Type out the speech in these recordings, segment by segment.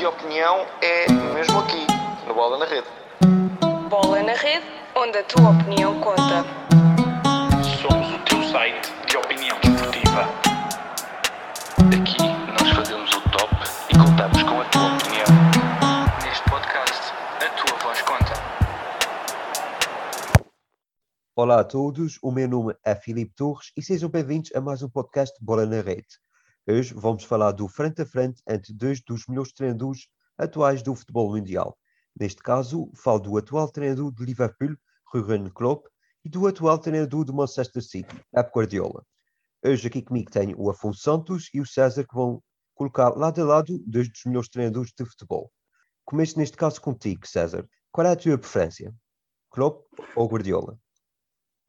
de opinião é mesmo aqui, no Bola na Rede. Bola na Rede, onde a tua opinião conta. Somos o teu site de opinião desportiva. Aqui nós fazemos o top e contamos com a tua opinião. Neste podcast, a tua voz conta. Olá a todos, o meu nome é Filipe Torres e sejam bem-vindos a mais um podcast Bola na Rede. Hoje vamos falar do frente a frente entre dois dos melhores treinadores atuais do futebol mundial. Neste caso, falo do atual treinador de Liverpool, Jurgen Klopp, e do atual treinador do Manchester City, Pep Guardiola. Hoje aqui comigo tenho o Afonso Santos e o César que vão colocar lado a lado dois dos melhores treinadores de futebol. Começo neste caso contigo, César. Qual é a tua preferência? Klopp ou Guardiola?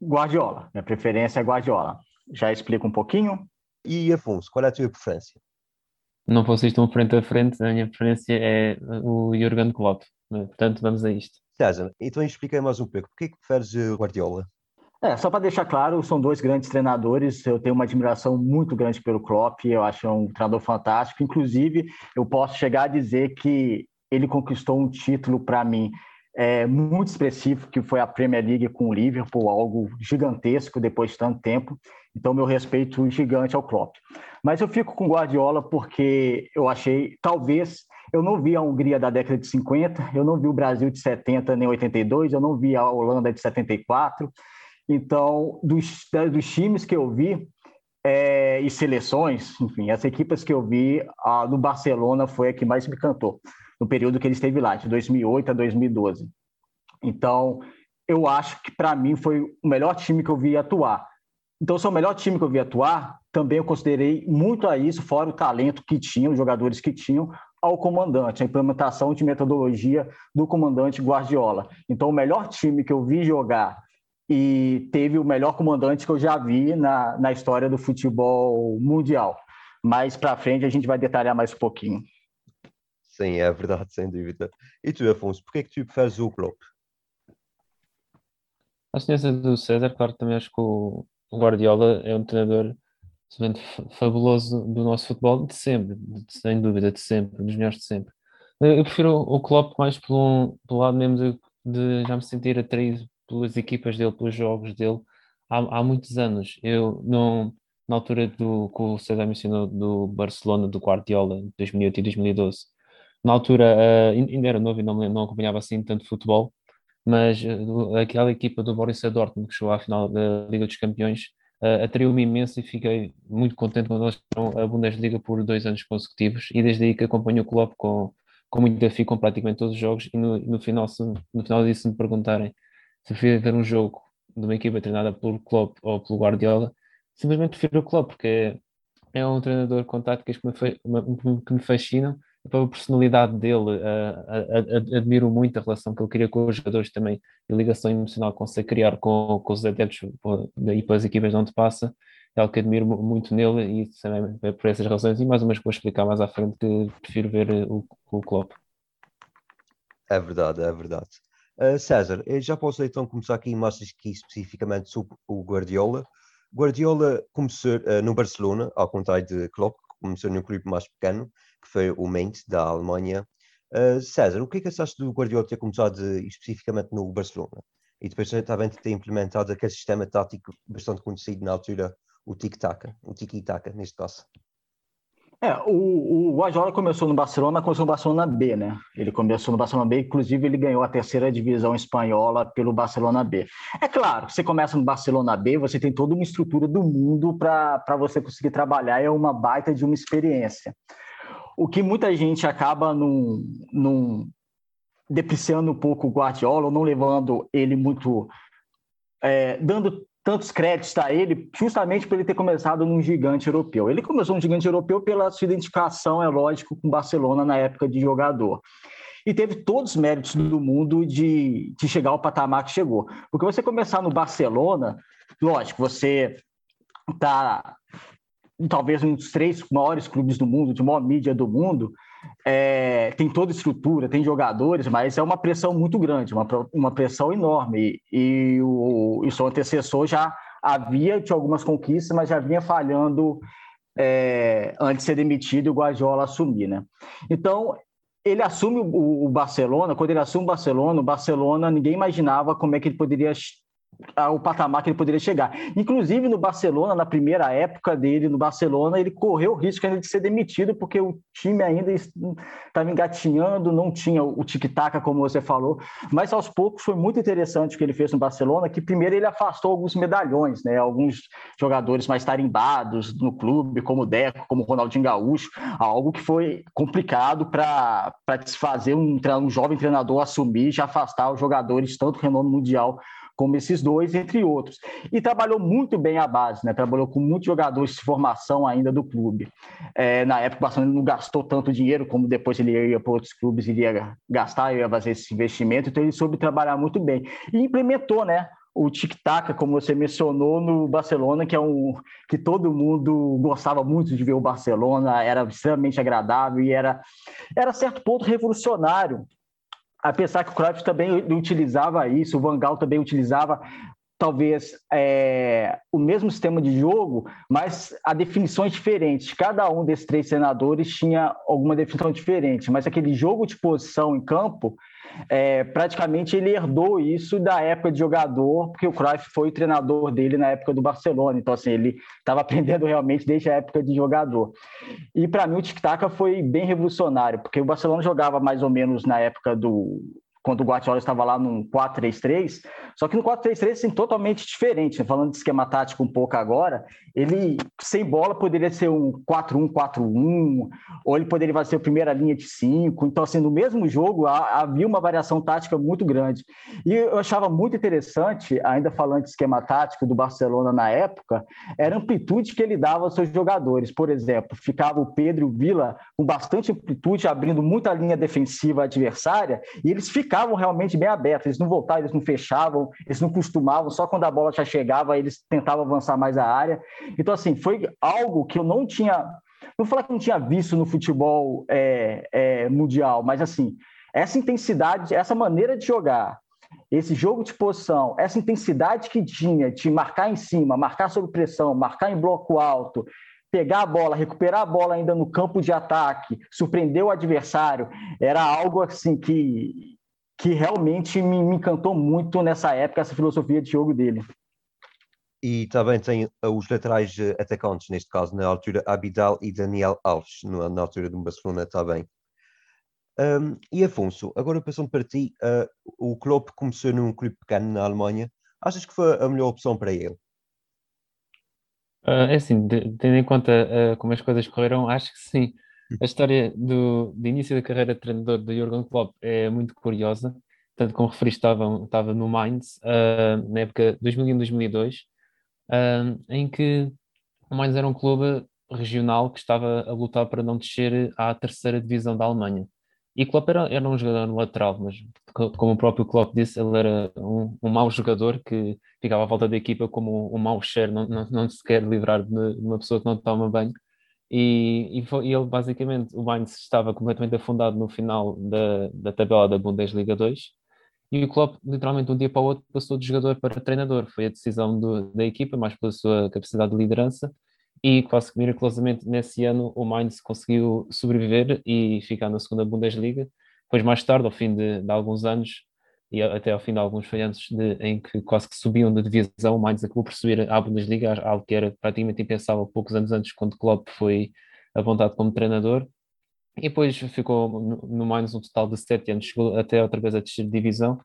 Guardiola. Minha preferência é Guardiola. Já explico um pouquinho. E Afonso, qual é a tua preferência? Não vocês estão frente a frente, a minha preferência é o Jurgen Klopp. Portanto, vamos a isto. César, então explica mais um pouco. Por que, que preferes o Guardiola? É, só para deixar claro, são dois grandes treinadores. Eu tenho uma admiração muito grande pelo Klopp. Eu acho um treinador fantástico. Inclusive, eu posso chegar a dizer que ele conquistou um título para mim é, muito expressivo, que foi a Premier League com o Liverpool, algo gigantesco depois de tanto tempo. Então, meu respeito gigante ao Klopp. Mas eu fico com Guardiola porque eu achei, talvez, eu não vi a Hungria da década de 50, eu não vi o Brasil de 70 nem 82, eu não vi a Holanda de 74. Então, dos, dos times que eu vi é, e seleções, enfim, as equipes que eu vi, a do Barcelona foi a que mais me cantou, no período que ele esteve lá, de 2008 a 2012. Então, eu acho que para mim foi o melhor time que eu vi atuar. Então, se é o melhor time que eu vi atuar, também eu considerei muito a isso, fora o talento que tinham, os jogadores que tinham, ao comandante, a implementação de metodologia do comandante Guardiola. Então, o melhor time que eu vi jogar e teve o melhor comandante que eu já vi na, na história do futebol mundial. Mais para frente a gente vai detalhar mais um pouquinho. Sim, é verdade, sem dúvida. E tu, Afonso, por que é que tu preferes o Klopp? A semelhança do César, claro, também acho que o Guardiola é um treinador fabuloso do nosso futebol de sempre, sem dúvida, de sempre, dos melhores de sempre. Eu prefiro o Klopp mais pelo, pelo lado mesmo de, de, já me sentir atraído pelas equipas dele, pelos jogos dele, há, há muitos anos. Eu, não, na altura do que o César mencionou, do Barcelona, do Guardiola, 2008 e 2012, na altura uh, ainda era novo e não, não acompanhava assim tanto futebol, mas uh, aquela equipa do Borussia Dortmund que chegou à final da Liga dos Campeões uh, atraiu-me imenso e fiquei muito contente quando eles foram a Bundesliga por dois anos consecutivos. E desde aí que acompanho o clube com, com muito desafio com praticamente todos os jogos. E no, no, final, se, no final disso me perguntarem se prefiro ver um jogo de uma equipa treinada pelo Klopp ou pelo Guardiola, simplesmente prefiro o Klopp porque é um treinador com táticas que me, que me fascinam pela personalidade dele, uh, admiro muito a relação que ele cria com os jogadores também, a ligação emocional que consegue criar com, com os adeptos e para as equipas de onde passa, é algo que admiro muito nele e também é por essas razões, e mais uma vez vou explicar mais à frente que prefiro ver o, o Klopp. É verdade, é verdade. Uh, César, já posso então começar aqui mais aqui especificamente sobre o Guardiola. Guardiola começou uh, no Barcelona, ao contrário de Klopp, começou num clube mais pequeno, que foi o Mainz, da Alemanha. Uh, César, o que é que achaste do Guardiola ter começado especificamente no Barcelona? E depois também ter implementado aquele sistema tático bastante conhecido na altura, o tic-tac, o tiki-taka, neste caso. É, o, o Guardiola começou no Barcelona, começou no Barcelona B, né? Ele começou no Barcelona B, inclusive ele ganhou a terceira divisão espanhola pelo Barcelona B. É claro, você começa no Barcelona B, você tem toda uma estrutura do mundo para você conseguir trabalhar, é uma baita de uma experiência o que muita gente acaba num, num depreciando um pouco o Guardiola, ou não levando ele muito, é, dando tantos créditos a ele, justamente por ele ter começado num gigante europeu. Ele começou um gigante europeu pela sua identificação, é lógico, com Barcelona na época de jogador. E teve todos os méritos do mundo de, de chegar ao patamar que chegou. Porque você começar no Barcelona, lógico, você está talvez um dos três maiores clubes do mundo, de maior mídia do mundo, é, tem toda estrutura, tem jogadores, mas é uma pressão muito grande, uma, uma pressão enorme. E, e o, seu antecessor já havia de algumas conquistas, mas já vinha falhando é, antes de ser demitido e o Guardiola assumir. Né? Então, ele assume o, o Barcelona, quando ele assume o Barcelona, o Barcelona, ninguém imaginava como é que ele poderia o patamar que ele poderia chegar. Inclusive no Barcelona, na primeira época dele no Barcelona, ele correu o risco ainda de ser demitido, porque o time ainda estava engatinhando, não tinha o tic-tac, como você falou, mas aos poucos foi muito interessante o que ele fez no Barcelona, que primeiro ele afastou alguns medalhões, né? alguns jogadores mais tarimbados no clube, como o Deco, como o Ronaldinho Gaúcho, algo que foi complicado para desfazer um, um jovem treinador assumir já afastar os jogadores, tanto renome mundial como esses dois, entre outros. E trabalhou muito bem a base, né? trabalhou com muitos jogadores de formação ainda do clube. É, na época, o Barcelona não gastou tanto dinheiro como depois ele ia para outros clubes, iria gastar, ia fazer esse investimento, então ele soube trabalhar muito bem. E implementou, né? o tic-tac, como você mencionou, no Barcelona, que é um que todo mundo gostava muito de ver o Barcelona, era extremamente agradável e era, era certo ponto revolucionário apesar que o Cruyff também utilizava isso, o Van Gaal também utilizava talvez é, o mesmo sistema de jogo, mas a definições diferentes. Cada um desses três senadores tinha alguma definição diferente, mas aquele jogo de posição em campo é, praticamente ele herdou isso da época de jogador, porque o Cruyff foi o treinador dele na época do Barcelona, então assim, ele estava aprendendo realmente desde a época de jogador. E para mim o tic-tac foi bem revolucionário, porque o Barcelona jogava mais ou menos na época do quando o Guardiola estava lá no 4-3-3, só que no 4-3-3 assim, totalmente diferente, né? falando de esquema tático um pouco agora, ele sem bola poderia ser um 4-1-4-1, ou ele poderia fazer a primeira linha de 5, então assim, no mesmo jogo havia uma variação tática muito grande. E eu achava muito interessante, ainda falando de esquema tático do Barcelona na época, era a amplitude que ele dava aos seus jogadores, por exemplo, ficava o Pedro e o Vila com bastante amplitude, abrindo muita linha defensiva adversária, e eles ficavam ficavam realmente bem abertos, eles não voltavam, eles não fechavam, eles não costumavam, só quando a bola já chegava, eles tentavam avançar mais a área. Então, assim, foi algo que eu não tinha, não vou falar que não tinha visto no futebol é, é, mundial, mas assim, essa intensidade, essa maneira de jogar, esse jogo de posição, essa intensidade que tinha de marcar em cima, marcar sob pressão, marcar em bloco alto, pegar a bola, recuperar a bola ainda no campo de ataque, surpreender o adversário, era algo assim que que realmente me, me encantou muito nessa época, essa filosofia de jogo dele. E também tem eh, os laterais eh, atacantes, neste caso, na altura, Abidal e Daniel Alves, na altura do Barcelona também. Um, e Afonso, agora passando para ti, uh, o Klopp começou num clube pequeno na Alemanha. Achas que foi a melhor opção para ele? Uh, é assim, de, tendo em conta uh, como as coisas correram, acho que sim. A história do, do início da carreira de treinador de Jurgen Klopp é muito curiosa, tanto como referiste, estava, estava no Mainz, uh, na época 2001-2002, uh, em que o Mainz era um clube regional que estava a lutar para não descer à terceira divisão da Alemanha. E Klopp era, era um jogador lateral, mas como o próprio Klopp disse, ele era um, um mau jogador que ficava à volta da equipa como um mau cheiro, não, não, não se quer livrar de uma pessoa que não toma banho. E, e, foi, e ele basicamente, o Mainz estava completamente afundado no final da, da tabela da Bundesliga 2 e o Klopp literalmente de um dia para o outro passou de jogador para treinador, foi a decisão do, da equipa, mais pela sua capacidade de liderança e quase que miraculosamente nesse ano o Mainz conseguiu sobreviver e ficar na segunda Bundesliga, depois mais tarde, ao fim de, de alguns anos e até ao fim de alguns falhanços de, em que quase que subiam da divisão, o Mainz acabou por subir à Bundesliga, algo que era praticamente impensável poucos anos antes, quando Klopp foi apontado como treinador. E depois ficou no, Mainz um total de sete anos, chegou até outra vez a descer de divisão,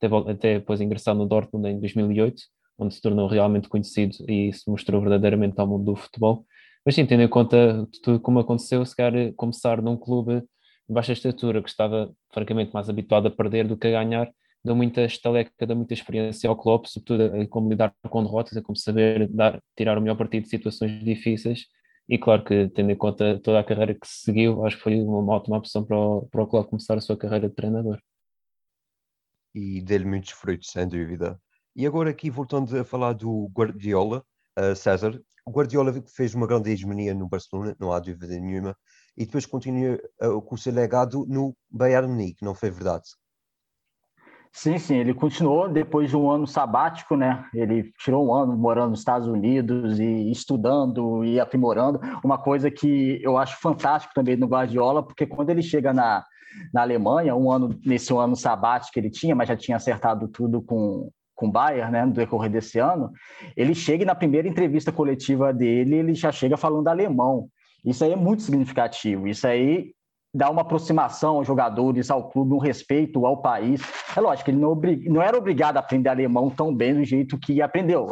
até, até depois ingressar no Dortmund em 2008, onde se tornou realmente conhecido e se mostrou verdadeiramente ao mundo do futebol. Mas sim, tendo em conta tudo como aconteceu, se calhar começar num clube de baixa estatura, que estava francamente mais habituado a perder do que a ganhar, deu muita estaleca, deu muita experiência ao Klopp, sobretudo em como lidar com derrotas, em como saber dar, tirar o melhor partido de situações difíceis. E claro que, tendo em conta toda a carreira que se seguiu, acho que foi uma ótima opção para o, para o Klopp começar a sua carreira de treinador. E deu-lhe muitos frutos, sem dúvida. E agora aqui, voltando a falar do Guardiola, uh, César, o Guardiola fez uma grande hegemonia no Barcelona, não há dúvida nenhuma, e depois continua uh, com o seu legado no Bayern Munique, não foi verdade? Sim, sim, ele continuou depois de um ano sabático, né? Ele tirou um ano morando nos Estados Unidos e estudando e aprimorando, uma coisa que eu acho fantástico também no Guardiola, porque quando ele chega na, na Alemanha, um ano nesse ano sabático que ele tinha, mas já tinha acertado tudo com com o Bayern, né, no decorrer desse ano, ele chega e na primeira entrevista coletiva dele, ele já chega falando alemão. Isso aí é muito significativo. Isso aí dá uma aproximação aos jogadores, ao clube, um respeito ao país. É lógico, ele não, não era obrigado a aprender alemão tão bem do jeito que aprendeu.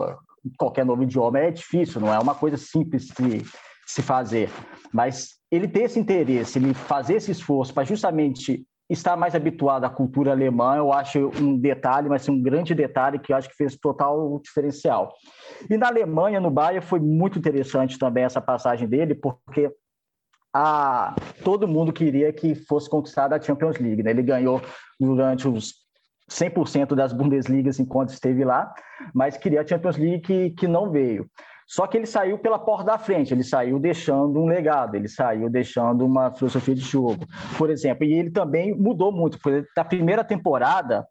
Qualquer novo idioma é difícil, não é uma coisa simples de se fazer. Mas ele ter esse interesse, ele fazer esse esforço para justamente estar mais habituado à cultura alemã, eu acho um detalhe, mas um grande detalhe que eu acho que fez total diferencial. E na Alemanha, no Bayern, foi muito interessante também essa passagem dele, porque a, todo mundo queria que fosse conquistada a Champions League. Né? Ele ganhou durante os 100% das Bundesligas enquanto esteve lá, mas queria a Champions League que, que não veio. Só que ele saiu pela porta da frente, ele saiu deixando um legado, ele saiu deixando uma filosofia de jogo, por exemplo. E ele também mudou muito, porque na primeira temporada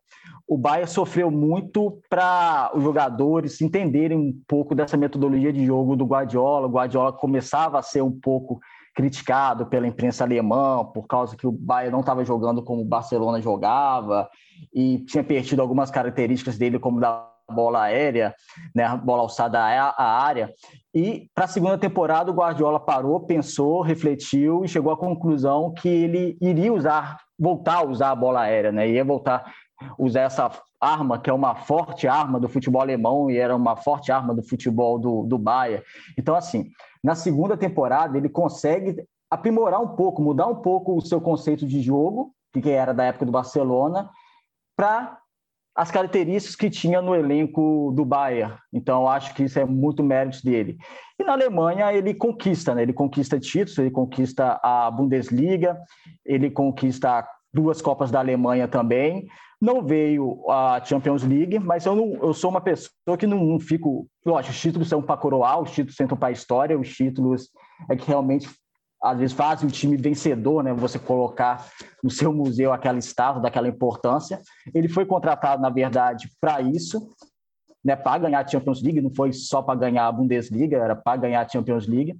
o Bayern sofreu muito para os jogadores entenderem um pouco dessa metodologia de jogo do Guardiola. O Guardiola começava a ser um pouco criticado pela imprensa alemã por causa que o Bayern não estava jogando como o Barcelona jogava e tinha perdido algumas características dele como da bola aérea, né, bola alçada à área. E para a segunda temporada o Guardiola parou, pensou, refletiu e chegou à conclusão que ele iria usar, voltar a usar a bola aérea, né, ia voltar usar essa arma que é uma forte arma do futebol alemão e era uma forte arma do futebol do, do Bayern. Então assim, na segunda temporada ele consegue aprimorar um pouco, mudar um pouco o seu conceito de jogo, que era da época do Barcelona, para as características que tinha no elenco do Bayern. Então, acho que isso é muito mérito dele. E na Alemanha, ele conquista, né? ele conquista títulos, ele conquista a Bundesliga, ele conquista duas Copas da Alemanha também. Não veio a Champions League, mas eu, não, eu sou uma pessoa que não, não fico. Lógico, os títulos são para coroar, os títulos são para a história, os títulos é que realmente às vezes fazem o time vencedor, né? Você colocar no seu museu aquela estátua daquela importância. Ele foi contratado, na verdade, para isso, né? Para ganhar a Champions League, não foi só para ganhar a Bundesliga, era para ganhar a Champions League.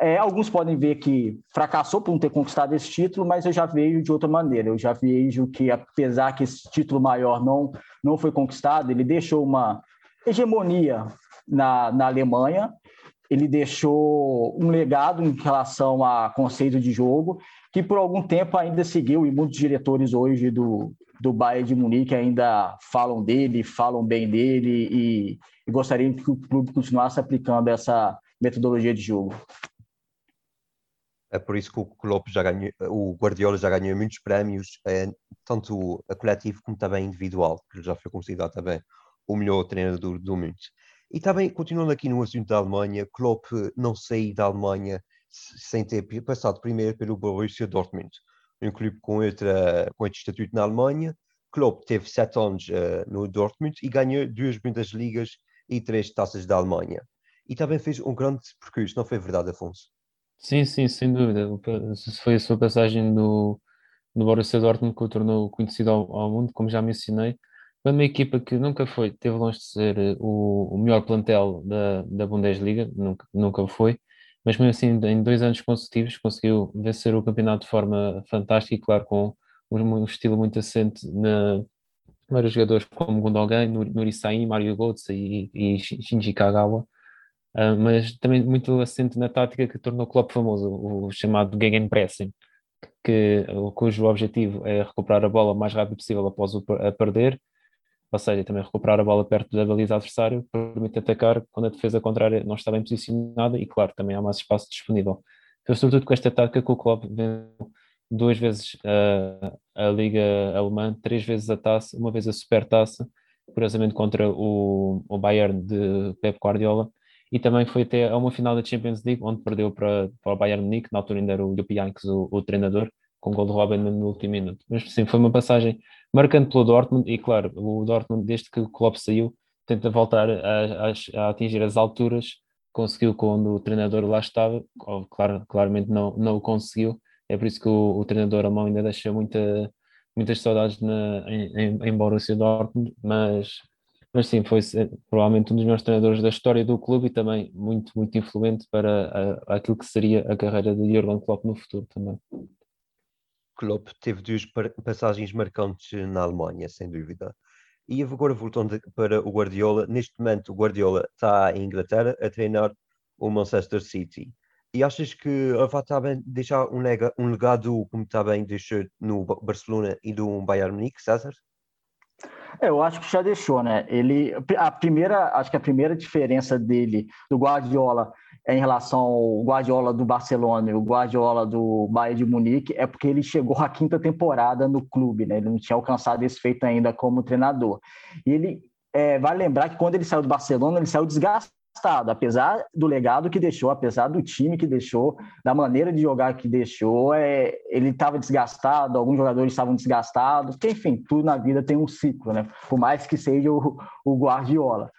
É, alguns podem ver que fracassou por não ter conquistado esse título, mas eu já vejo de outra maneira. Eu já vejo que, apesar que esse título maior não, não foi conquistado, ele deixou uma hegemonia na, na Alemanha ele deixou um legado em relação a conceito de jogo que por algum tempo ainda seguiu e muitos diretores hoje do, do Bayern de Munique ainda falam dele, falam bem dele e, e gostariam que o clube continuasse aplicando essa metodologia de jogo. É por isso que o Klopp já ganhou, o Guardiola já ganhou muitos prémios, é, tanto a coletivo como também individual, que já foi considerado também o melhor treinador do mundo. E também, continuando aqui no assunto da Alemanha, Klopp não saiu da Alemanha sem ter passado primeiro pelo Borussia Dortmund, um clube com, outra, com outro estatuto na Alemanha. Klopp teve sete anos uh, no Dortmund e ganhou duas Bundesligas e três taças da Alemanha. E também fez um grande percurso, não foi verdade, Afonso? Sim, sim, sem dúvida. Foi a sua passagem no, no Borussia Dortmund que o tornou conhecido ao, ao mundo, como já mencionei uma equipa que nunca foi, teve longe de ser eh, o, o melhor plantel da, da Bundesliga, nunca, nunca foi, mas mesmo assim em dois anos consecutivos conseguiu vencer o campeonato de forma fantástica e claro com um, estilo muito assente na vários jogadores como Gundogan, Nuri Sahin, Mario Götze e, e Shinji Kagawa, uh, mas também muito assente na tática que tornou o clube famoso, o chamado Gegenpressing, que, cujo objetivo é recuperar a bola o mais rápido possível após o, a perder ou seja, também recuperar a bola perto da baliza adversário permite atacar quando a defesa contrária não está bem posicionada e, claro, também há mais espaço disponível. Foi sobretudo com esta tática que o clube venceu duas vezes a, a Liga Alemã, três vezes a taça, uma vez a Supertaça, curiosamente contra o, o Bayern de Pep Guardiola, e também foi até a uma final da Champions League, onde perdeu para, para o Bayern Munique, na altura ainda era o Jupp Heynckes o, o treinador, com o gol de Robin no último minuto. Mas sim, foi uma passagem marcante pelo Dortmund. E claro, o Dortmund desde que o Klopp saiu tenta voltar a, a, a atingir as alturas. Conseguiu quando o treinador lá estava, claro, claramente não, não o conseguiu, é por isso que o, o treinador alemão ainda deixa muita, muitas saudades na, em, em, em Borussia Dortmund, mas, mas sim, foi provavelmente um dos melhores treinadores da história do clube e também muito, muito influente para a, aquilo que seria a carreira de Jurgen Klopp no futuro também. Klopp teve duas passagens marcantes na Alemanha, sem dúvida. E agora voltando para o Guardiola, neste momento o Guardiola está em Inglaterra a treinar o Manchester City. E achas que vai também deixar um, lega, um legado como também deixou no Barcelona e do Bayern Munique, César? É, eu acho que já deixou, né? Ele, a primeira, acho que a primeira diferença dele do Guardiola em relação ao Guardiola do Barcelona e o Guardiola do Bayern de Munique é porque ele chegou à quinta temporada no clube, né? Ele não tinha alcançado esse feito ainda como treinador. E ele é, vai lembrar que quando ele saiu do Barcelona, ele saiu desgastado desgastado, apesar do legado que deixou, apesar do time que deixou, da maneira de jogar que deixou, é, ele estava desgastado, alguns jogadores estavam desgastados, porque, enfim, tudo na vida tem um ciclo, né? Por mais que seja o, o Guardiola.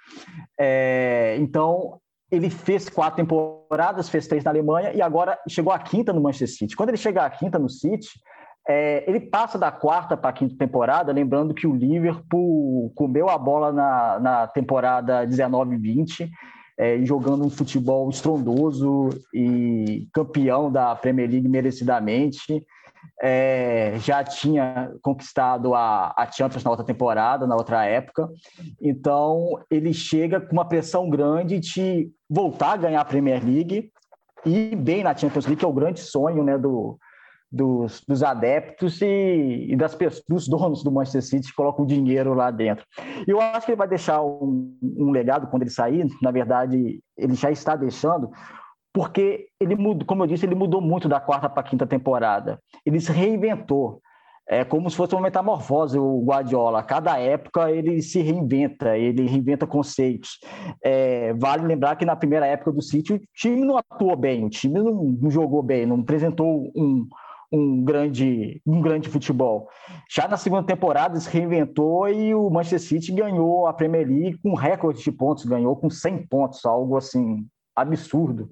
É, então, ele fez quatro temporadas, fez três na Alemanha e agora chegou à quinta no Manchester City. Quando ele chega à quinta no City, é, ele passa da quarta para a quinta temporada, lembrando que o Liverpool comeu a bola na, na temporada 19-20 é, jogando um futebol estrondoso e campeão da Premier League merecidamente. É, já tinha conquistado a, a Champions na outra temporada, na outra época. Então, ele chega com uma pressão grande de voltar a ganhar a Premier League e bem na Champions League, que é o grande sonho né, do, dos, dos adeptos e, e das dos donos do Manchester City que colocam dinheiro lá dentro. Eu acho que ele vai deixar um, um legado quando ele sair, na verdade, ele já está deixando, porque ele mudou, como eu disse, ele mudou muito da quarta para a quinta temporada. Ele se reinventou. É como se fosse uma metamorfose o Guardiola. A cada época ele se reinventa, ele reinventa conceitos. É, vale lembrar que na primeira época do City o time não atuou bem, o time não, não jogou bem, não apresentou um, um grande, um grande futebol. Já na segunda temporada se reinventou e o Manchester City ganhou a Premier League com recorde de pontos, ganhou com 100 pontos, algo assim absurdo.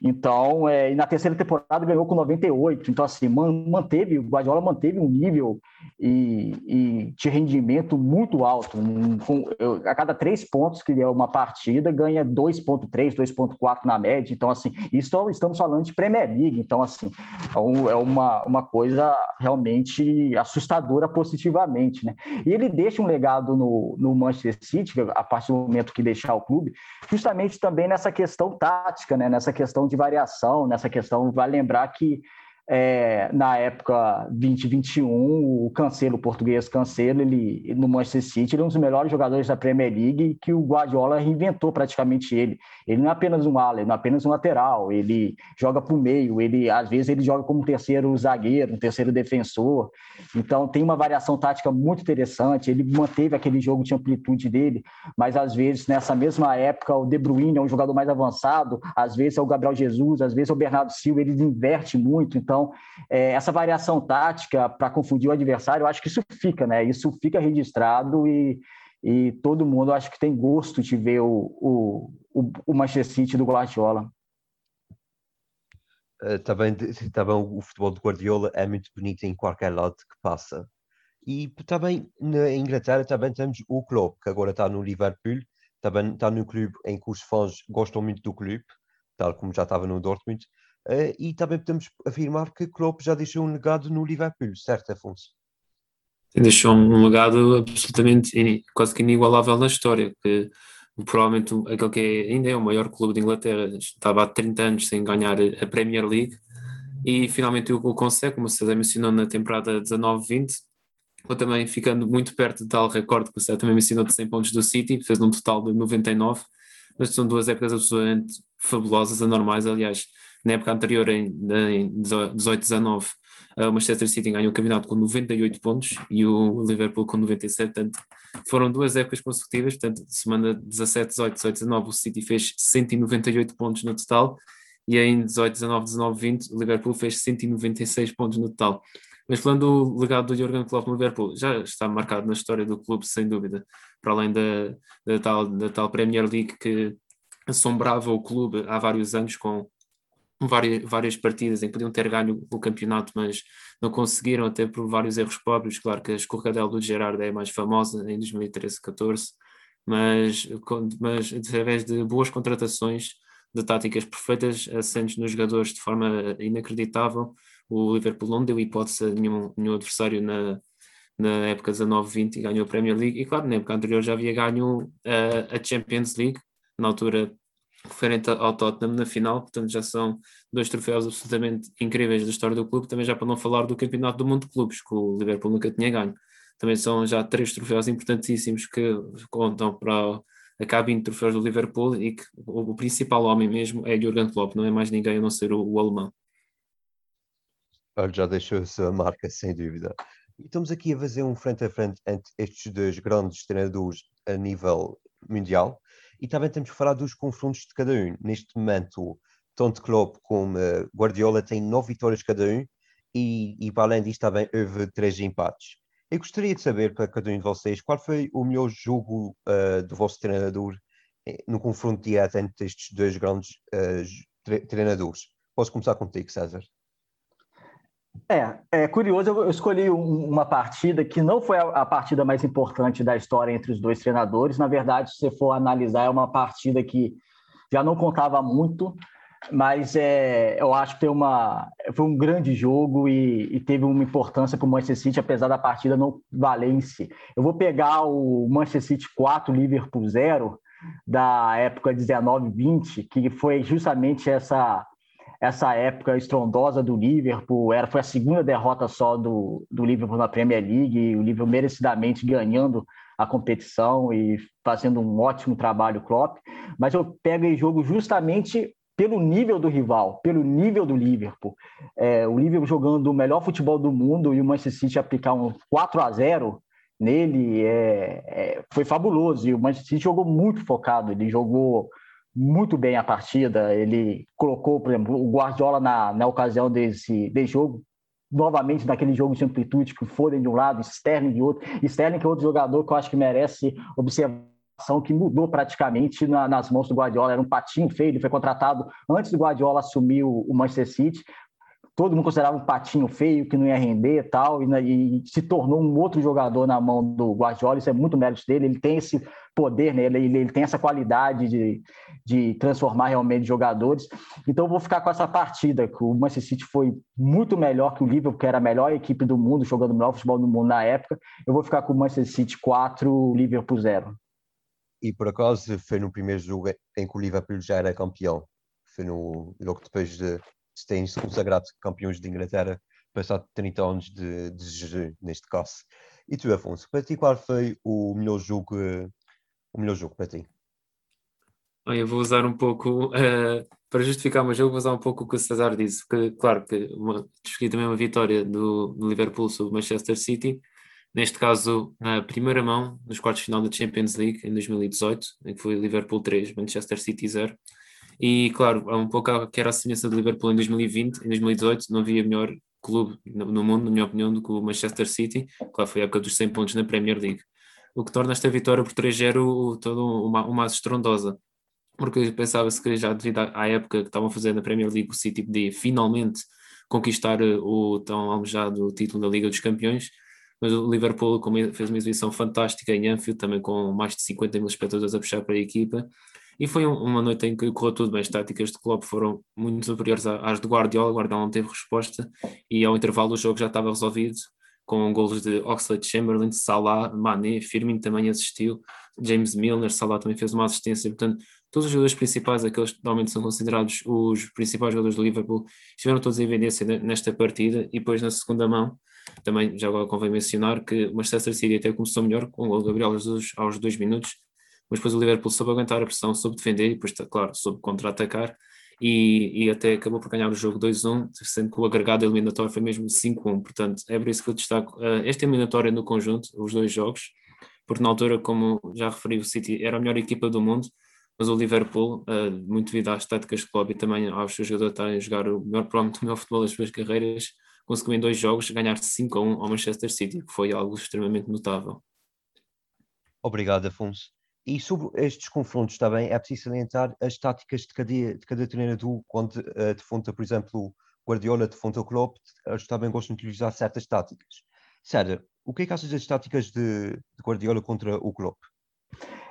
Então, é, e na terceira temporada ganhou com 98. Então, assim, manteve, o Guardiola manteve um nível e, e de rendimento muito alto. Com, eu, a cada três pontos que é uma partida, ganha 2,3, 2,4 na média. Então, assim, isso estamos falando de Premier League. Então, assim, é, é uma, uma coisa realmente assustadora positivamente, né? E ele deixa um legado no, no Manchester City, a partir do momento que deixar o clube, justamente também nessa questão tática, né? nessa questão de variação, nessa questão, vai lembrar que é, na época 2021, o Cancelo, o português Cancelo, ele no Manchester City, ele é um dos melhores jogadores da Premier League que o Guardiola reinventou praticamente ele. Ele não é apenas um ala, ele não é apenas um lateral, ele joga para o meio, ele às vezes ele joga como terceiro zagueiro, um terceiro defensor. Então tem uma variação tática muito interessante. Ele manteve aquele jogo de amplitude dele, mas às vezes nessa mesma época o De Bruyne é um jogador mais avançado, às vezes é o Gabriel Jesus, às vezes é o Bernardo Silva, ele inverte muito. Então então, é, essa variação tática para confundir o adversário, eu acho que isso fica, né? Isso fica registrado e, e todo mundo acho que tem gosto de ver o, o, o Manchester City do Guardiola. Uh, também, também o futebol do Guardiola é muito bonito em qualquer lado que passa. E também na Inglaterra também temos o Klopp, que agora está no Liverpool, também está no clube em que os fãs gostam muito do clube, tal como já estava no Dortmund. Uh, e também podemos afirmar que Klopp já deixou um legado no Liverpool, certo, Afonso? Deixou um legado absolutamente quase que inigualável na história, que provavelmente aquele que é, ainda é o maior clube de Inglaterra, estava há 30 anos sem ganhar a Premier League e finalmente o consegue, como você mencionou na temporada 19-20, ou também ficando muito perto de tal recorde que você também mencionou de 100 pontos do City, fez um total de 99, mas são duas épocas absolutamente fabulosas, anormais, aliás, na época anterior, em, em 18-19, o Manchester City ganhou o campeonato com 98 pontos e o Liverpool com 97, portanto foram duas épocas consecutivas, portanto semana 17, 18, 18, 19 o City fez 198 pontos no total e em 18, 19, 19, 20 o Liverpool fez 196 pontos no total. Mas falando do legado do Jurgen Klopp no Liverpool, já está marcado na história do clube, sem dúvida, para além da, da, tal, da tal Premier League que assombrava o clube há vários anos com várias, várias partidas em que podiam ter ganho o campeonato, mas não conseguiram, até por vários erros próprios. Claro que a escorregadela do Gerard é mais famosa em 2013-14, mas, mas através de boas contratações, de táticas perfeitas, assentes nos jogadores de forma inacreditável, o Liverpool não deu hipótese a nenhum, nenhum adversário na, na época 19-20 e ganhou a Premier League. E claro, na época anterior já havia ganho a Champions League, na altura referente ao Tottenham na final, portanto já são dois troféus absolutamente incríveis da história do clube, também já para não falar do Campeonato do Mundo de Clubes, que o Liverpool nunca tinha ganho. Também são já três troféus importantíssimos que contam para a cabine de troféus do Liverpool e que o, principal homem mesmo é Jurgen Klopp, não é mais ninguém a não ser o, o alemão. Ele já deixou a sua marca, sem dúvida. E estamos aqui a fazer um frente a frente entre estes dois grandes treinadores a nível mundial e também temos que falar dos confrontos de cada um. Neste momento, tanto Klopp como uh, Guardiola têm nove vitórias cada um e, e para além disto também houve três empates. Eu gostaria de saber para cada um de vocês qual foi o melhor jogo uh, do vosso treinador eh, no confronto direto entre estes dois grandes uh, tre treinadores. Posso começar contigo, César? É, é curioso, eu escolhi uma partida que não foi a, partida mais importante da história entre os dois treinadores. Na verdade, se você for analisar, é uma partida que já não contava muito, mas é, eu acho que foi, uma, foi um grande jogo e, e teve uma importância para o Manchester City, apesar da partida não valer em si. Eu vou pegar o Manchester City 4, Liverpool 0, da época 19-20, que foi justamente essa essa época estrondosa do Liverpool, era, foi a segunda derrota só do, do Liverpool na Premier League, o Liverpool merecidamente ganhando a competição e fazendo um ótimo trabalho Klopp, mas eu pego em jogo justamente pelo nível do rival, pelo nível do Liverpool. É, o Liverpool jogando o melhor futebol do mundo e o Manchester City aplicar um 4 a 0 nele é, é, foi fabuloso. E o Manchester City jogou muito focado, ele jogou muito bem a partida. Ele colocou, por exemplo, o Guardiola na, na ocasião desse, desse jogo, novamente naquele jogo de amplitude que Foden de um lado, Sterling de outro. Sterling que é outro jogador que eu acho que merece observação, que mudou praticamente na, nas mãos do Guardiola. Era um patinho feio, ele foi contratado antes do Guardiola assumir o, o Manchester City. Todo mundo considerava um patinho feio, que não ia render e tal, e, e se tornou um outro jogador na mão do Guardiola. Isso é muito mérito dele. Ele tem esse poder, né? ele, ele tem essa qualidade de, de transformar realmente jogadores. Então, eu vou ficar com essa partida, que o Manchester City foi muito melhor que o Liverpool, que era a melhor equipe do mundo, jogando o melhor futebol do mundo na época. Eu vou ficar com o Manchester City 4, Liverpool 0. E por acaso foi no primeiro jogo em que o Liverpool já era campeão. Foi no, logo depois de se terem se consagrado campeões de Inglaterra, passado 30 anos de, de neste caso. E tu, Afonso, para ti qual foi o melhor jogo o melhor jogo para ti? Eu vou usar um pouco, uh, para justificar o meu jogo, vou usar um pouco o que o César disse, porque, claro, que uma, também uma vitória do, do Liverpool sobre o Manchester City, neste caso, na primeira mão, nos quartos de final da Champions League, em 2018, em que foi Liverpool 3, Manchester City 0. E, claro, é um pouco que era a semelhança do Liverpool em 2020, em 2018, não havia melhor clube no mundo, na minha opinião, do que o Manchester City. Claro, foi a época dos 100 pontos na Premier League o que torna esta vitória por 3-0 todo uma, uma estrondosa. Porque pensava-se que já devido à época que estavam fazer na Premier League, o City podia finalmente conquistar eh, o tão almejado título da Liga dos Campeões, mas o Liverpool fez uma exibição fantástica em Anfield, também com mais de 50 mil espectadores a puxar para a equipa, e foi uma noite em que correu tudo bem, as táticas de Klopp foram muito superiores às de Guardiola, Guardiola não teve resposta, e ao intervalo o jogo já estava resolvido, com golos de Oxlade Chamberlain, Salah, Mané, Firmino também assistiu, James Milner, Salah também fez uma assistência, portanto, todos os jogadores principais, aqueles que normalmente são considerados os principais jogadores do Liverpool, estiveram todos em evidência nesta partida. E depois na segunda mão, também já agora convém mencionar que o Manchester City até começou melhor com o gol de Gabriel Jesus aos dois minutos, mas depois o Liverpool soube aguentar a pressão, soube defender e depois, claro, soube contra-atacar e, e até acabou por ganhar o jogo 2-1, sendo que o agregado eliminatório foi mesmo 5-1. Portanto, é por isso que eu destaco uh, esta eliminatória no conjunto, os dois jogos, porque na altura, como já referi, o City era a melhor equipa do mundo, mas o Liverpool, uh, muito devido às táticas de clube e também aos seus jogadores estarem a jogar o melhor, provavelmente melhor futebol das suas carreiras, conseguiu em dois jogos ganhar 5 1 ao Manchester City, que foi algo extremamente notável. Obrigado, Afonso. E sobre estes confrontos também é preciso salientar as táticas de cada, de cada treinador, quando uh, de fonte, por exemplo, Guardiola de fonte ao Klopp, eles também gostam de utilizar certas táticas. Sérgio, o que é que achas das táticas de, de Guardiola contra o Klopp?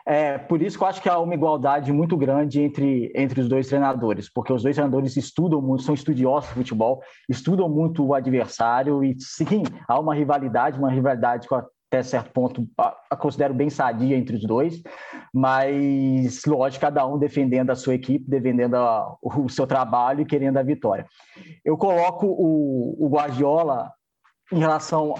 É, por isso que eu acho que há uma igualdade muito grande entre, entre os dois treinadores, porque os dois treinadores estudam muito, são estudiosos de futebol, estudam muito o adversário e sim, há uma rivalidade, uma rivalidade que até certo ponto a considero bem sadia entre os dois, mas lógico, cada um defendendo a sua equipe, defendendo a, o seu trabalho e querendo a vitória. Eu coloco o, o Guardiola em relação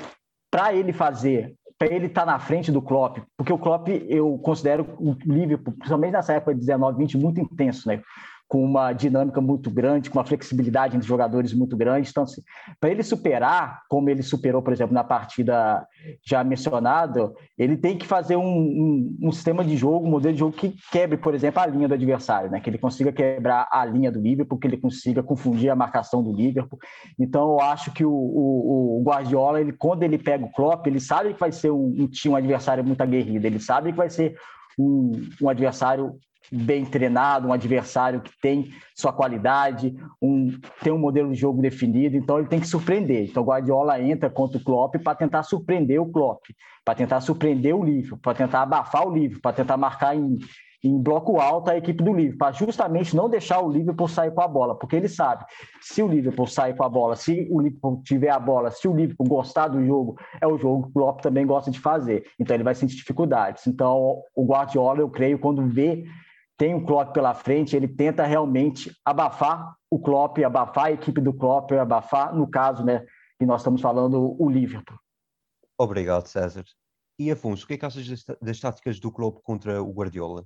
para ele fazer para ele estar tá na frente do Klopp, porque o Klopp eu considero o Liverpool, principalmente nessa época de 19, 20, muito intenso, né? Com uma dinâmica muito grande, com uma flexibilidade entre jogadores muito grande. Então, assim, para ele superar, como ele superou, por exemplo, na partida já mencionada, ele tem que fazer um, um, um, sistema de jogo, um modelo de jogo que quebre, por exemplo, a linha do adversário, né? que ele consiga quebrar a linha do Liverpool, que ele consiga confundir a marcação do Liverpool. Então, eu acho que o, o, o Guardiola, ele, quando ele pega o Klopp, ele sabe que vai ser um, um um adversário muito aguerrido, ele sabe que vai ser um, um adversário bem treinado, um adversário que tem sua qualidade, um, tem um modelo de jogo definido, então ele tem que surpreender. Então Guardiola entra contra o Klopp para tentar surpreender o Klopp, para tentar surpreender o Liverpool, para tentar abafar o Liverpool, para tentar marcar em, em bloco alto a equipe do Liverpool, para justamente não deixar o Liverpool sair com a bola, porque ele sabe, se o Liverpool sair com a bola, se o Liverpool tiver a bola, se o Liverpool gostar do jogo, é o jogo que o Klopp também gosta de fazer. Então ele vai sentir dificuldades. Então o Guardiola, eu creio, quando vê tem o Klopp pela frente, ele tenta realmente abafar o Klopp, abafar a equipe do Klopp, abafar, no caso, né, que nós estamos falando, o Liverpool. Obrigado, César. E Afonso, o que é que achas das, táticas do Klopp contra o Guardiola?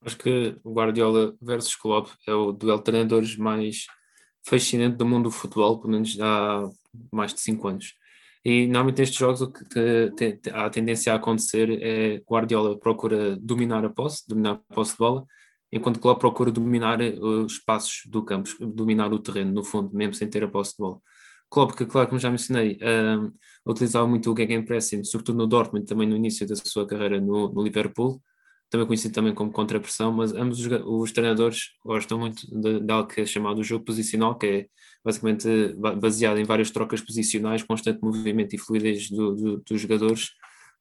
Acho que o Guardiola versus Klopp é o duelo de treinadores mais fascinante do mundo do futebol, pelo menos há mais de cinco anos. E normalmente nestes jogos o que te, te, há a tendência a acontecer é Guardiola procura dominar a posse, dominar a posse de bola, enquanto Klopp procura dominar eh, os espaços do campo, dominar o terreno, no fundo, mesmo sem ter a posse de bola. Klopp, que claro, como já mencionei, um, utilizava muito o Gegenpressing, sobretudo no Dortmund, também no início da sua carreira no, no Liverpool, também conhecido também como contra-pressão, mas ambos os, os, treinadores gostam muito de, algo que é chamado jogo posicional, que é basicamente baseado em várias trocas posicionais, constante movimento e fluidez do, do, dos jogadores.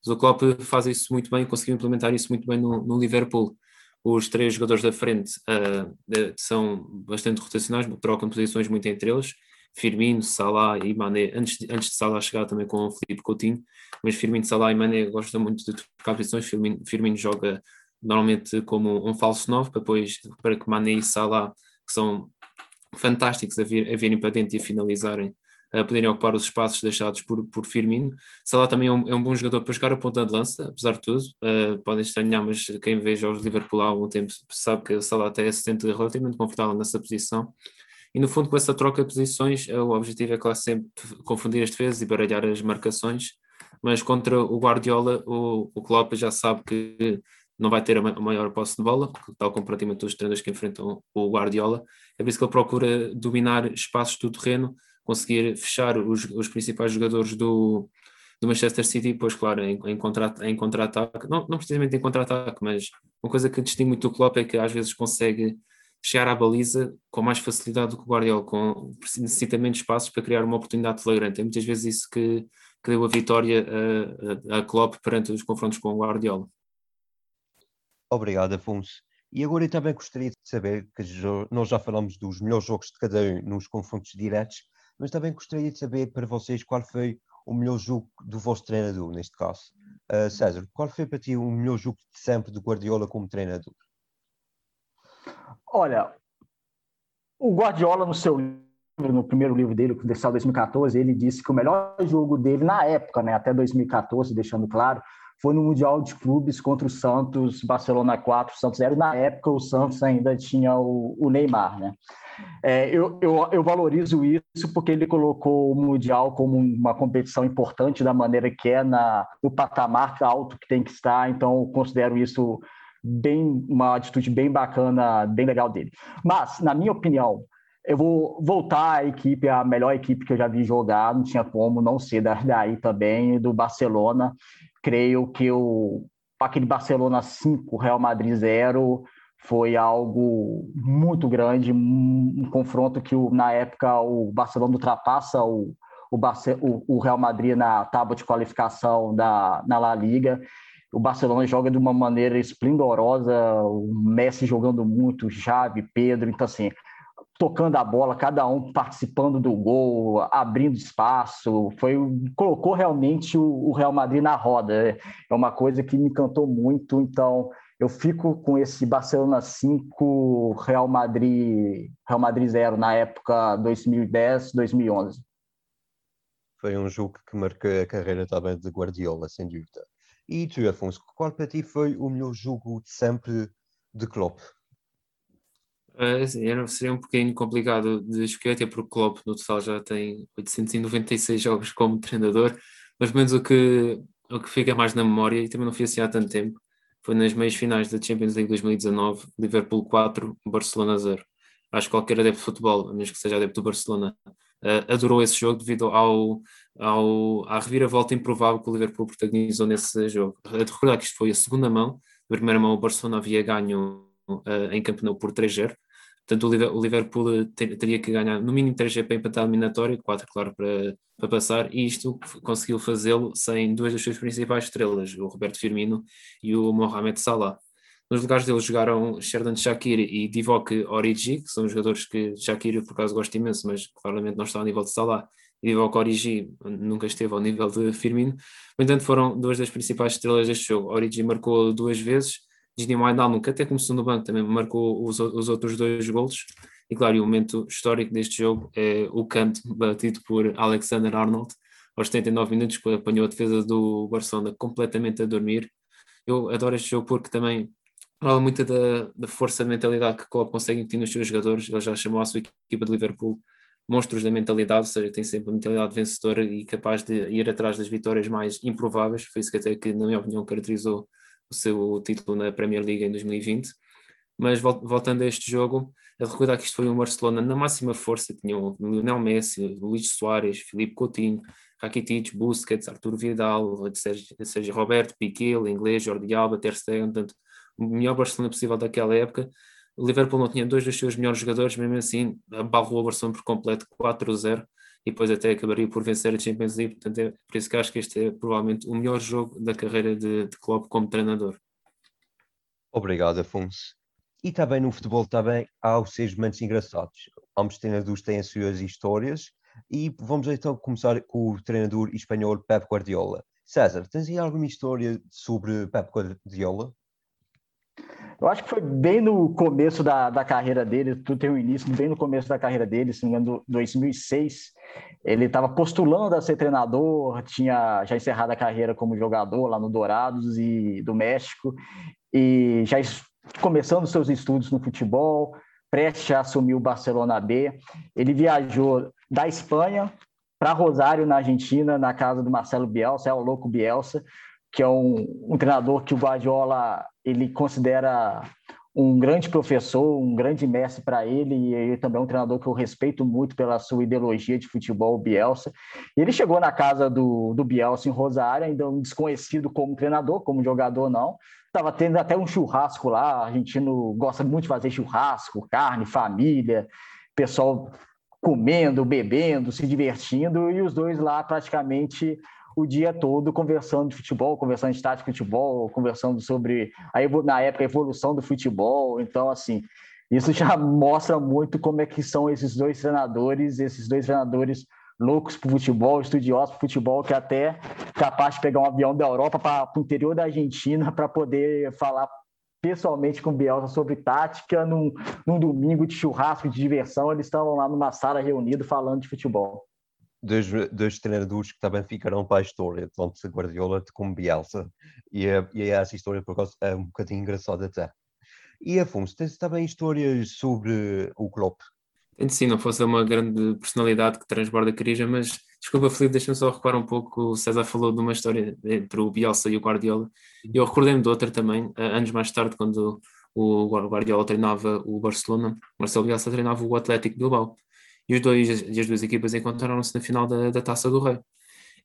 o Klopp faz isso muito bem, conseguiu implementar isso muito bem no, no Liverpool. Os três jogadores da frente uh, são bastante rotacionais, trocam posições muito entre eles. Firmino, Salah e Mané, antes de, antes de Salah chegar também com o Felipe Coutinho, mas Firmino, Salah e Mané gostam muito de trocar posições, Firmino, Firmino joga normalmente como um falso 9, para, depois, para que Mané e Salah, que são fantásticos a, vir, a virem para dentro e a finalizarem, a poderem ocupar os espaços deixados por, por Firmino. Salah também é um, é um bom jogador para jogar a ponta de lança, apesar de tudo. Uh, podem estranhar, mas quem veja os Liverpool há algum tempo sabe que Salah até se sente relativamente confortável nessa posição. E no fundo, com essa troca de posições, o objetivo é, claro, sempre confundir as defesas e baralhar as marcações. Mas contra o Guardiola, o, o Klopp já sabe que não vai ter a maior posse de bola, tal como praticamente todos os treinadores que enfrentam o Guardiola. É por isso que ele procura dominar espaços do terreno, conseguir fechar os, os principais jogadores do, do Manchester City, pois claro, em, em contra-ataque, contra não, não precisamente em contra-ataque, mas uma coisa que distingue muito o Klopp é que às vezes consegue chegar à baliza com mais facilidade do que o Guardiola, com, necessita menos espaços para criar uma oportunidade flagrante. É muitas vezes isso que, que deu a vitória a, a, a Klopp perante os confrontos com o Guardiola. Obrigado, Afonso. E agora eu também gostaria de saber, que nós já falamos dos melhores jogos de cada um nos confrontos diretos, mas também gostaria de saber para vocês qual foi o melhor jogo do vosso treinador, neste caso. Uh, César, qual foi para ti o melhor jogo de sempre do Guardiola como treinador? Olha, o Guardiola no seu no primeiro livro dele, que saiu 2014, ele disse que o melhor jogo dele na época, né, até 2014, deixando claro, foi no Mundial de Clubes contra o Santos, Barcelona 4, Santos 0. Na época, o Santos ainda tinha o, o Neymar, né? É, eu, eu, eu, valorizo isso porque ele colocou o Mundial como uma competição importante da maneira que é, na, no patamar alto que tem que estar, então eu considero isso bem uma atitude bem bacana, bem legal dele. Mas, na minha opinião, eu vou voltar à equipe, a melhor equipe que eu já vi jogar, não tinha como não ser daí também, do Barcelona creio que o, aquele Barcelona 5, Real Madrid 0 foi algo muito grande, um, confronto que na época o Barcelona ultrapassa o, o, Barce, o, Real Madrid na tábua de qualificação da, na La Liga. O Barcelona joga de uma maneira esplendorosa, o Messi jogando muito, Xavi, Pedro, então assim, tocando a bola, cada um participando do gol, abrindo espaço, foi colocou realmente o, o Real Madrid na roda. É uma coisa que me encantou muito, então eu fico com esse Barcelona 5, Real Madrid, Real Madrid 0 na época 2010, 2011. Foi um jogo que marcou a carreira também de Guardiola, sem dúvida. E tu, Afonso, qual para ti foi o melhor jogo de sempre de Klopp? Uh, seria um bocadinho complicado de escolher, até porque o Klopp no total já tem 896 jogos como treinador, mas menos o que, o que fica mais na memória, e também não foi assim há tanto tempo, foi nas meias finais da Champions League 2019, Liverpool 4, Barcelona 0. Acho que qualquer adepto de futebol, a menos que seja adepto do Barcelona, uh, adorou esse jogo devido ao, ao, à reviravolta improvável que o Liverpool protagonizou nesse jogo. A de recordar que isto foi a segunda mão, a primeira mão o Barcelona havia ganho uh, em Camp Nou por 3-0. Portanto, o Liverpool eh, ter, teria que ganhar no mínimo 3G para empatar a eliminatória, 4, claro, para, para passar, e isto conseguiu fazê-lo sem duas das suas principais estrelas, o Roberto Firmino e o Mohamed Salah. Nos lugares deles jogaram Sheridan Shaqiri e Divock Origi, que são jogadores que Shaqiri, por acaso, gosto imenso, mas claramente não está ao nível de Salah. E Divock Origi nunca esteve ao nível de Firmino. No entanto, foram duas das principais estrelas deste jogo. Origi marcou duas vezes, Gini Wijnaldum, que até começou no banco, também marcou os, os outros dois golos. E claro, e o momento histórico deste jogo é o canto batido por Alexander Arnold aos 79 minutos, que apanhou a defesa do Barcelona completamente a dormir. Eu adoro este jogo porque também fala muito da, da força de mentalidade que Klopp consegue ter nos seus jogadores. Ele já chamou a sua equipa de Liverpool monstros da mentalidade, ou seja, tem sempre a mentalidade vencedora e capaz de ir atrás das vitórias mais improváveis. Foi isso que até que, na minha opinião, caracterizou o seu título na Premier League em 2020. Mas voltando a este jogo, a recordar que isto foi um Barcelona na máxima força, tinham Lionel Messi, Luís Soares, Filipe Coutinho, Rakitic, Busquets, Arturo Vidal, seja Roberto, Piquet, Inglês, Jordi Alba, Ter Stegen, portanto, o melhor Barcelona possível daquela época. O Liverpool não tinha dois dos seus melhores jogadores, mesmo assim, abalou o Barcelona por completo 4-0 e depois até acabaria por vencer a Champions League. Portanto, é por isso que acho que este é provavelmente o melhor jogo da carreira de, de Klopp como treinador. Obrigado, Afonso. E também no futebol também há os seus momentos engraçados. Ambos treinadores têm as suas histórias e vamos então começar com o treinador espanhol Pep Guardiola. César, tens aí alguma história sobre Pep Guardiola? Eu acho que foi bem no começo da, da carreira dele, tudo tem um início, bem no começo da carreira dele, se não me engano, 2006. Ele estava postulando a ser treinador, tinha já encerrado a carreira como jogador lá no Dourados e do México, e já começando seus estudos no futebol, prestes a assumir o Barcelona B. Ele viajou da Espanha para Rosário, na Argentina, na casa do Marcelo Bielsa, é o louco Bielsa, que é um, um treinador que o Guardiola ele considera um grande professor, um grande mestre para ele, e ele também é um treinador que eu respeito muito pela sua ideologia de futebol, o Bielsa. Ele chegou na casa do, do Bielsa em Rosário, ainda um desconhecido como treinador, como jogador não. Estava tendo até um churrasco lá, o argentino gosta muito de fazer churrasco, carne, família, pessoal comendo, bebendo, se divertindo, e os dois lá praticamente o dia todo conversando de futebol, conversando de tática de futebol, conversando sobre, a, na época, a evolução do futebol. Então, assim, isso já mostra muito como é que são esses dois treinadores, esses dois treinadores loucos por futebol, estudiosos por futebol, que até capaz de pegar um avião da Europa para o interior da Argentina para poder falar pessoalmente com o Bielsa sobre tática num, num domingo de churrasco de diversão. Eles estavam lá numa sala reunidos falando de futebol dois, dois treinadores que também ficaram para a história, tanto Guardiola como Bielsa. E, é, e é essa história, por acaso, é um bocadinho engraçada até. E Afonso, tens também histórias sobre o Klopp? Sim, não fosse uma grande personalidade que transborda a carija, mas desculpa, Felipe, deixa-me só recuar um pouco. O César falou de uma história entre o Bielsa e o Guardiola. E eu recordei-me de outra também, anos mais tarde, quando o Guardiola treinava o Barcelona, Marcelo Bielsa treinava o Atlético Bilbao e, os dois, e as duas equipas encontraram-se na final da, da Taça do Rei.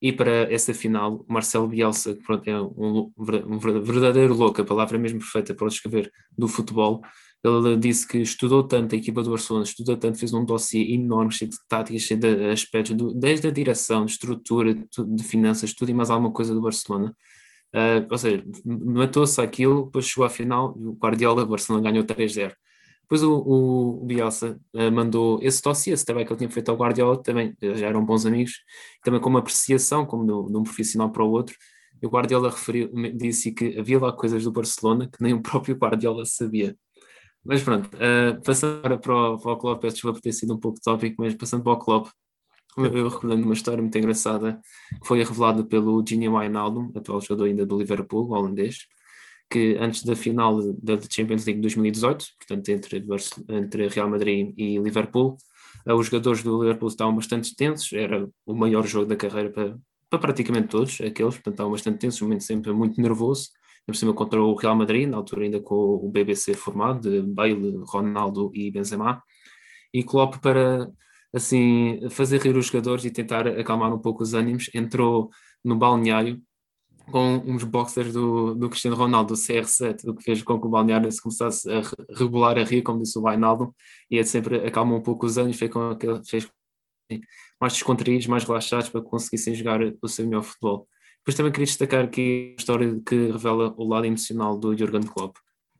E para essa final, Marcelo Bielsa, que pronto, é um, um verdadeiro louco, a palavra mesmo perfeita para descrever do futebol, ele disse que estudou tanto a equipa do Barcelona, estudou tanto, fez um dossiê enorme, cheio de táticas, cheio de aspectos, do, desde a direção, de estrutura, de finanças, tudo e mais alguma coisa do Barcelona. Uh, ou seja, matou-se aquilo, depois chegou à final e o Guardiola, o Barcelona ganhou 3-0. Depois o, o Bielsa uh, mandou esse dossiê, trabalho que ele tinha feito ao Guardiola, também já eram bons amigos, também com uma apreciação, como de um profissional para o outro. E o Guardiola referiu, disse que havia lá coisas do Barcelona que nem o próprio Guardiola sabia. Mas pronto, uh, passando para, para, o, para o Klopp, peço desculpa por ter sido um pouco tópico, mas passando para o Klopp, eu recordando uma história muito engraçada que foi revelada pelo Gini Wijnaldum, atual jogador ainda do Liverpool, holandês, que antes da final da Champions League 2018, portanto entre, entre Real Madrid e Liverpool, uh, os jogadores do Liverpool estavam bastante tensos, era o maior jogo da carreira para, para praticamente todos aqueles, portanto estavam bastante tensos, um momento sempre muito nervoso, por cima contra o Real Madrid, na altura ainda com o BBC formado, de Bale, Ronaldo e Benzema, e Klopp para assim fazer rir os jogadores e tentar acalmar um pouco os ânimos, entrou no balneário com uns boxers do, do Cristiano Ronaldo, do CR7, o que fez com que o balneário se começasse a regular a rir, como disse o Wijnaldum, e é sempre acalmou um pouco os ânimos, fez com que fez mais descontraídos, mais relaxados para conseguissem jogar o seu melhor futebol. Depois também queria destacar aqui a história que revela o lado emocional do Jurgen Klopp.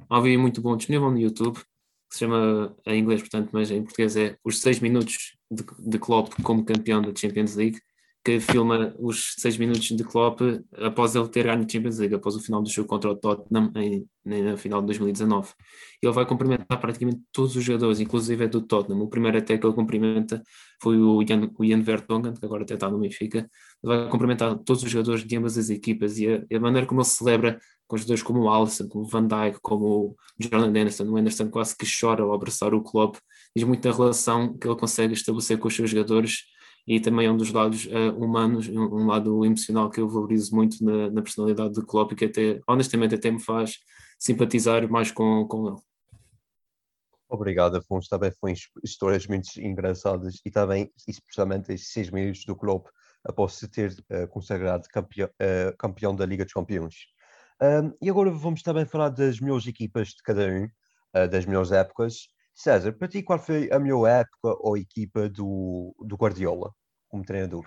Há um vídeo muito bom disponível no YouTube, que se chama em inglês, portanto, mas em português é Os 6 Minutos de, de Klopp como campeão da Champions League, que filma os 6 minutos de Klopp após ele ter ganho a Champions League, após o final do jogo contra o Tottenham em, na final de 2019. Ele vai cumprimentar praticamente todos os jogadores, inclusive é do Tottenham. O primeiro até que ele cumprimenta foi o Jan, o Jan Vertonghen, que agora até está no Benfica. Ele vai cumprimentar todos os jogadores de ambas as equipas e a, a maneira como ele celebra com jogadores como o Alisson, como o Van Dijk, como o Jordan Anderson, o Anderson quase que chora ao abraçar o clube, diz muito da relação que ele consegue estabelecer com os seus jogadores e também é um dos lados uh, humanos, um, um, lado emocional que eu valorizo muito na, na personalidade do Klopp e que até, honestamente, até me faz simpatizar mais com, com ele. Obrigado, Afonso. Também foi histórias muito engraçadas e também, especialmente, esses seis minutos do Klopp após se ter uh, consagrado campeão, uh, campeão, da Liga dos Campeões. Um, e agora vamos também falar das melhores equipas de cada um, das melhores épocas. César, para ti, qual foi a melhor época ou equipa do, do Guardiola como treinador?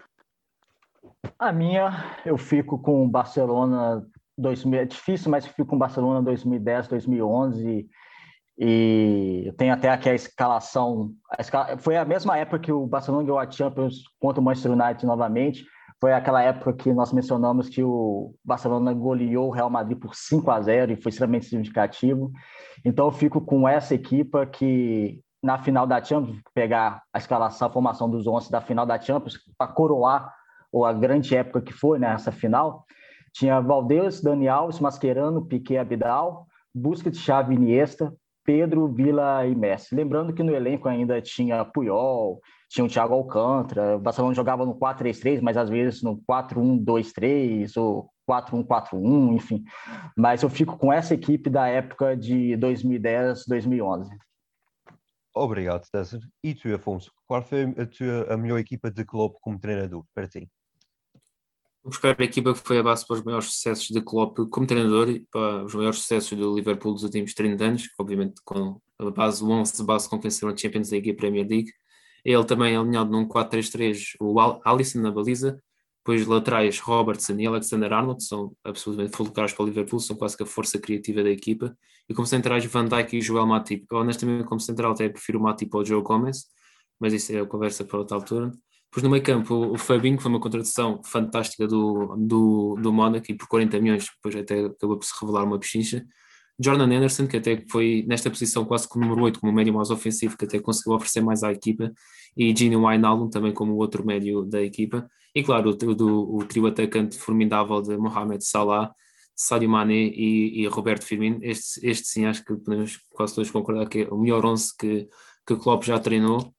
A minha, eu fico com o Barcelona 2000, é difícil, mas fico com o Barcelona 2010, 2011 e tem até aqui a escalação, a escala, foi a mesma época que o Barcelona ganhou a Champions contra o Manchester United novamente, foi aquela época que nós mencionamos que o Barcelona goleou o Real Madrid por 5 a 0 e foi extremamente significativo. Então eu fico com essa equipa que na final da Champions, pegar a escalação, a formação dos 11 da final da Champions, para coroar ou a grande época que foi nessa né, final, tinha Valdez, Dani Alves, Mascherano, Piquet, Abidal, Busquets, Xavi, Iniesta, Pedro, Vila e Messi. Lembrando que no elenco ainda tinha Puyol, tinha o Thiago Alcântara, o Barcelona jogava no 4-3-3, mas às vezes no 4-1-2-3 ou 4-1-4-1, enfim. Mas eu fico com essa equipe da época de 2010, 2011. Obrigado, César. E tu, Afonso, qual foi a, tua, a melhor equipa de clube como treinador para ti? Vou buscar a equipa que foi a base para os maiores sucessos de Klopp como treinador e para os maiores sucessos do Liverpool dos últimos 30 anos, obviamente com a base, o 11 de base com quem a Champions League e Premier League. Ele também é alinhado num 4-3-3, o Alisson na baliza, depois laterais Robertson e Alexander Arnold são absolutamente fulcrais para o Liverpool, são quase que a força criativa da equipa. E como centrais Van Dijk e Joel Matip. Honestamente, como central até prefiro o Matip ao Joe Gomez, mas isso é a conversa para outra altura. Depois no meio campo, o Fabinho foi uma contratação fantástica do, do, do Mónaco e por 40 milhões, depois até acabou por se revelar uma pechincha. Jordan Anderson, que até foi nesta posição quase como número 8, como médio mais ofensivo, que até conseguiu oferecer mais à equipa, e Gini Wijnaldum também como outro médio da equipa, e claro, o, do, o trio atacante formidável de Mohamed Salah, Sadio Mané e, e Roberto Firmino, este, este sim acho que podemos quase todos concordar que é o melhor 11 que, que o Klopp já treinou,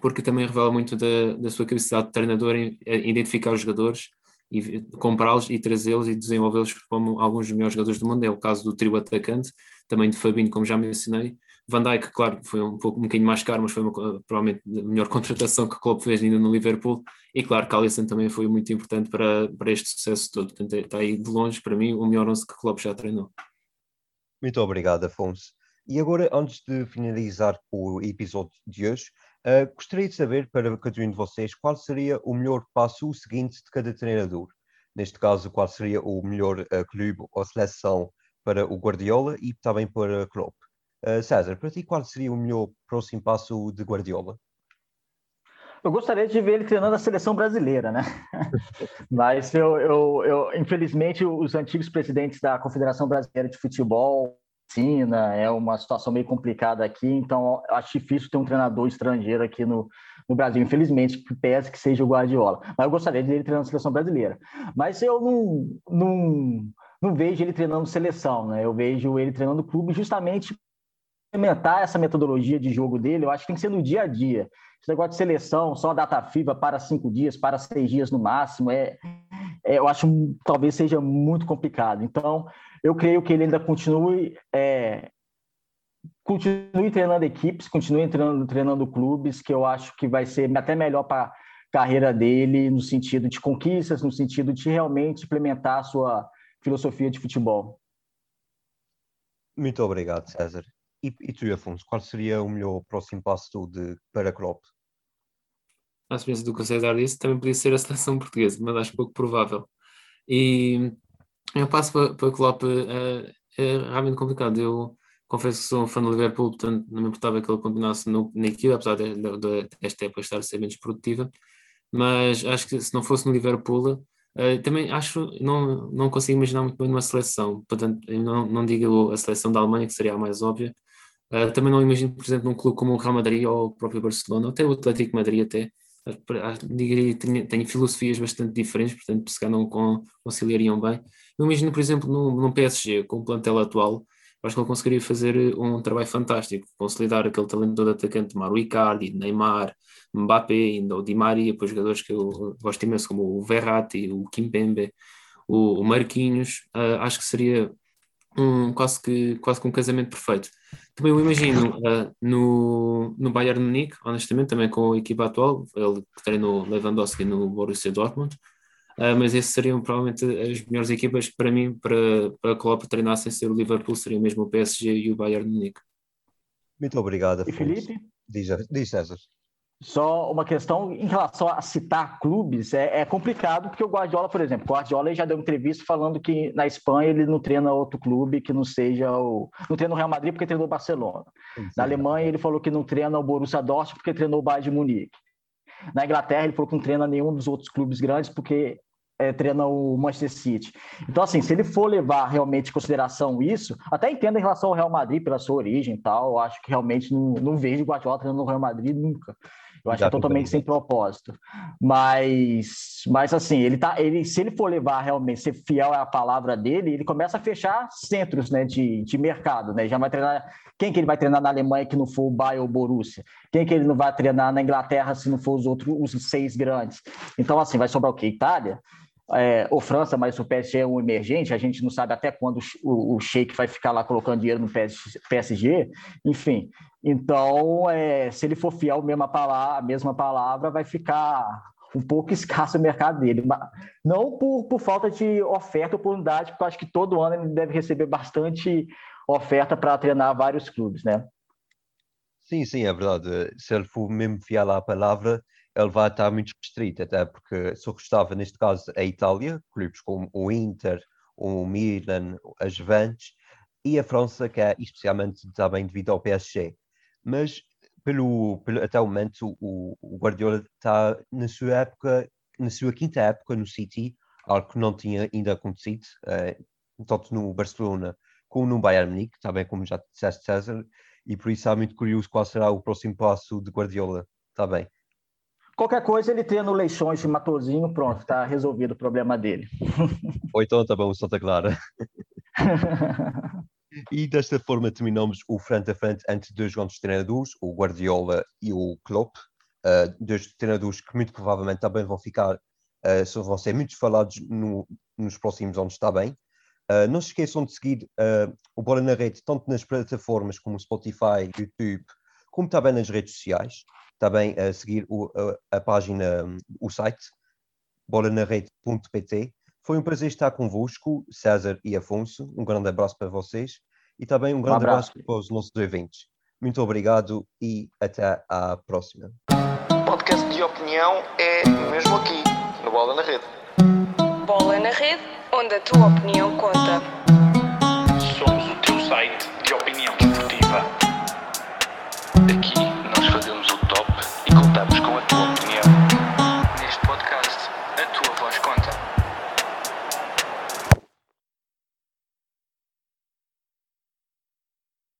porque também revela muito da, da sua capacidade de treinador em, em identificar os jogadores, e comprá-los e trazê-los e desenvolvê-los como alguns dos melhores jogadores do mundo. É o caso do trio atacante, também de Fabinho, como já mencionei, Van Dijk, claro, foi um pouco um bocadinho mais caro, mas foi uma, provavelmente a melhor contratação que o clube fez ainda no Liverpool. E claro, que Alisson também foi muito importante para, para este sucesso todo. Portanto, está aí de longe, para mim, o melhor 11 que o clube já treinou. Muito obrigado, Afonso. E agora, antes de finalizar o episódio de hoje, uh, gostaria de saber para cada um de vocês qual seria o melhor passo seguinte de cada treinador. Neste caso, qual seria o melhor uh, clube ou seleção para o Guardiola e também para Klopp. Uh, César, para ti, qual seria o melhor próximo passo de Guardiola? Eu gostaria de ver ele treinando a seleção brasileira, né? Mas eu, eu, eu, infelizmente, os antigos presidentes da Confederação Brasileira de Futebol China, é uma situação meio complicada aqui, então acho difícil ter um treinador estrangeiro aqui no, no Brasil, infelizmente, pese que seja o Guardiola. Mas eu gostaria de ele treinando a seleção brasileira. Mas eu não, não, não vejo ele treinando seleção, né? Eu vejo ele treinando clube justamente implementar essa metodologia de jogo dele, eu acho que tem que ser no dia a dia. Esse negócio de seleção, só a data FIFA para cinco dias, para seis dias no máximo, é, é eu acho talvez seja muito complicado. Então, eu creio que ele ainda continue, é, continue treinando equipes, continue treinando, treinando clubes, que eu acho que vai ser até melhor para a carreira dele, no sentido de conquistas, no sentido de realmente implementar a sua filosofia de futebol. Muito obrigado, César. E, e tu, Afonso, qual seria o melhor próximo passo de, para? A semelhança do que o César disse, também podia ser a seleção portuguesa, mas acho pouco provável. E eu passo para, para Klopp é, é realmente complicado. Eu confesso que sou um fã do Liverpool, portanto não me importava que ele continuasse no, na apesar de, de, de, desta época estar a ser menos produtiva. Mas acho que se não fosse no Liverpool, uh, também acho, não, não consigo imaginar muito bem uma seleção. Portanto, não, não digo a seleção da Alemanha, que seria a mais óbvia, Uh, também não imagino, por exemplo, num clube como o Real Madrid ou o próprio Barcelona, ou até o Atlético Madrid até, diria que tem filosofias bastante diferentes, portanto, se calhar não conciliariam bem. Eu imagino, por exemplo, num, num PSG, com o plantel atual, acho que ele conseguiria fazer um trabalho fantástico, consolidar aquele talento de atacante, Mauro Icardi, Neymar, Mbappé, ainda o Di Maria, depois jogadores que eu gosto imenso, como o Verratti, o Kimpembe, o, o Marquinhos, uh, acho que seria um, quase, que, quase que um casamento perfeito. Também o imagino uh, no, no Bayern de Munique, honestamente, também com a equipa atual, ele que treinou Lewandowski no Borussia Dortmund, uh, mas esses seriam provavelmente as melhores equipas para mim, para, para a Klopp treinar sem ser o Liverpool, seria mesmo o PSG e o Bayern de Munique. Muito obrigado, Afonso. E Felipe? Diz, diz César. Só uma questão em relação a citar clubes, é, é, complicado, porque o Guardiola, por exemplo, o Guardiola já deu uma entrevista falando que na Espanha ele não treina outro clube que não seja o. Não treina o Real Madrid porque treinou o Barcelona. Sim, na Alemanha ele falou que não treina o Borussia Dortmund porque treinou o Bayern de Munique. Na Inglaterra ele falou que não treina nenhum dos outros clubes grandes porque é, treina o Manchester City. Então, assim, se ele for levar realmente em consideração isso, até entendo em relação ao Real Madrid pela sua origem e tal, eu acho que realmente não, não vejo o Guardiola treinando no Real Madrid nunca. Eu acho que é totalmente sem propósito. Mas, mas assim, ele tá, ele, se ele for levar realmente, ser fiel à palavra dele, ele começa a fechar centros né, de, de mercado, né? Já vai treinar. Quem que ele vai treinar na Alemanha que não for o Bayern ou o Borussia? Quem que ele não vai treinar na Inglaterra se não for os outros, os seis grandes? Então, assim, vai sobrar o quê? Itália? É, ou França, mas o PSG é um emergente, a gente não sabe até quando o, o Sheik vai ficar lá colocando dinheiro no PSG, enfim. Então, é, se ele for fiel mesma palavra, a mesma palavra, vai ficar um pouco escasso o mercado dele. Não por, por falta de oferta, oportunidade, porque eu acho que todo ano ele deve receber bastante oferta para treinar vários clubes, né? Sim, sim, é verdade. Se ele for mesmo fiel à palavra, ele vai estar muito restrito, até porque só gostava, neste caso, a Itália, clubes como o Inter, o Milan, a Juventus, e a França, que é especialmente também devido ao PSG mas pelo, pelo até o momento o, o Guardiola está na sua época, na sua quinta época no City, algo que não tinha ainda acontecido, uh, tanto no Barcelona como no Bayern Munique, também como já disseste César, e por isso é muito curioso qual será o próximo passo de Guardiola, está bem. Qualquer coisa ele tendo leições de Matozinho, pronto, está resolvido o problema dele. Ou então também o Santa Clara. E desta forma terminamos o frente a frente entre dois grandes treinadores, o Guardiola e o Klopp, uh, dois treinadores que muito provavelmente também vão ficar, uh, vão ser muito falados no, nos próximos anos, está bem. Uh, não se esqueçam de seguir uh, o Bola na Rede, tanto nas plataformas como Spotify, YouTube, como também nas redes sociais. Também a seguir o, a, a, página, o site, bolanarede.pt. Foi um prazer estar convosco, César e Afonso. Um grande abraço para vocês e também um grande um abraço. abraço para os nossos eventos. Muito obrigado e até à próxima. Podcast de opinião é mesmo aqui, no Bola na Rede. Bola na Rede, onde a tua opinião conta.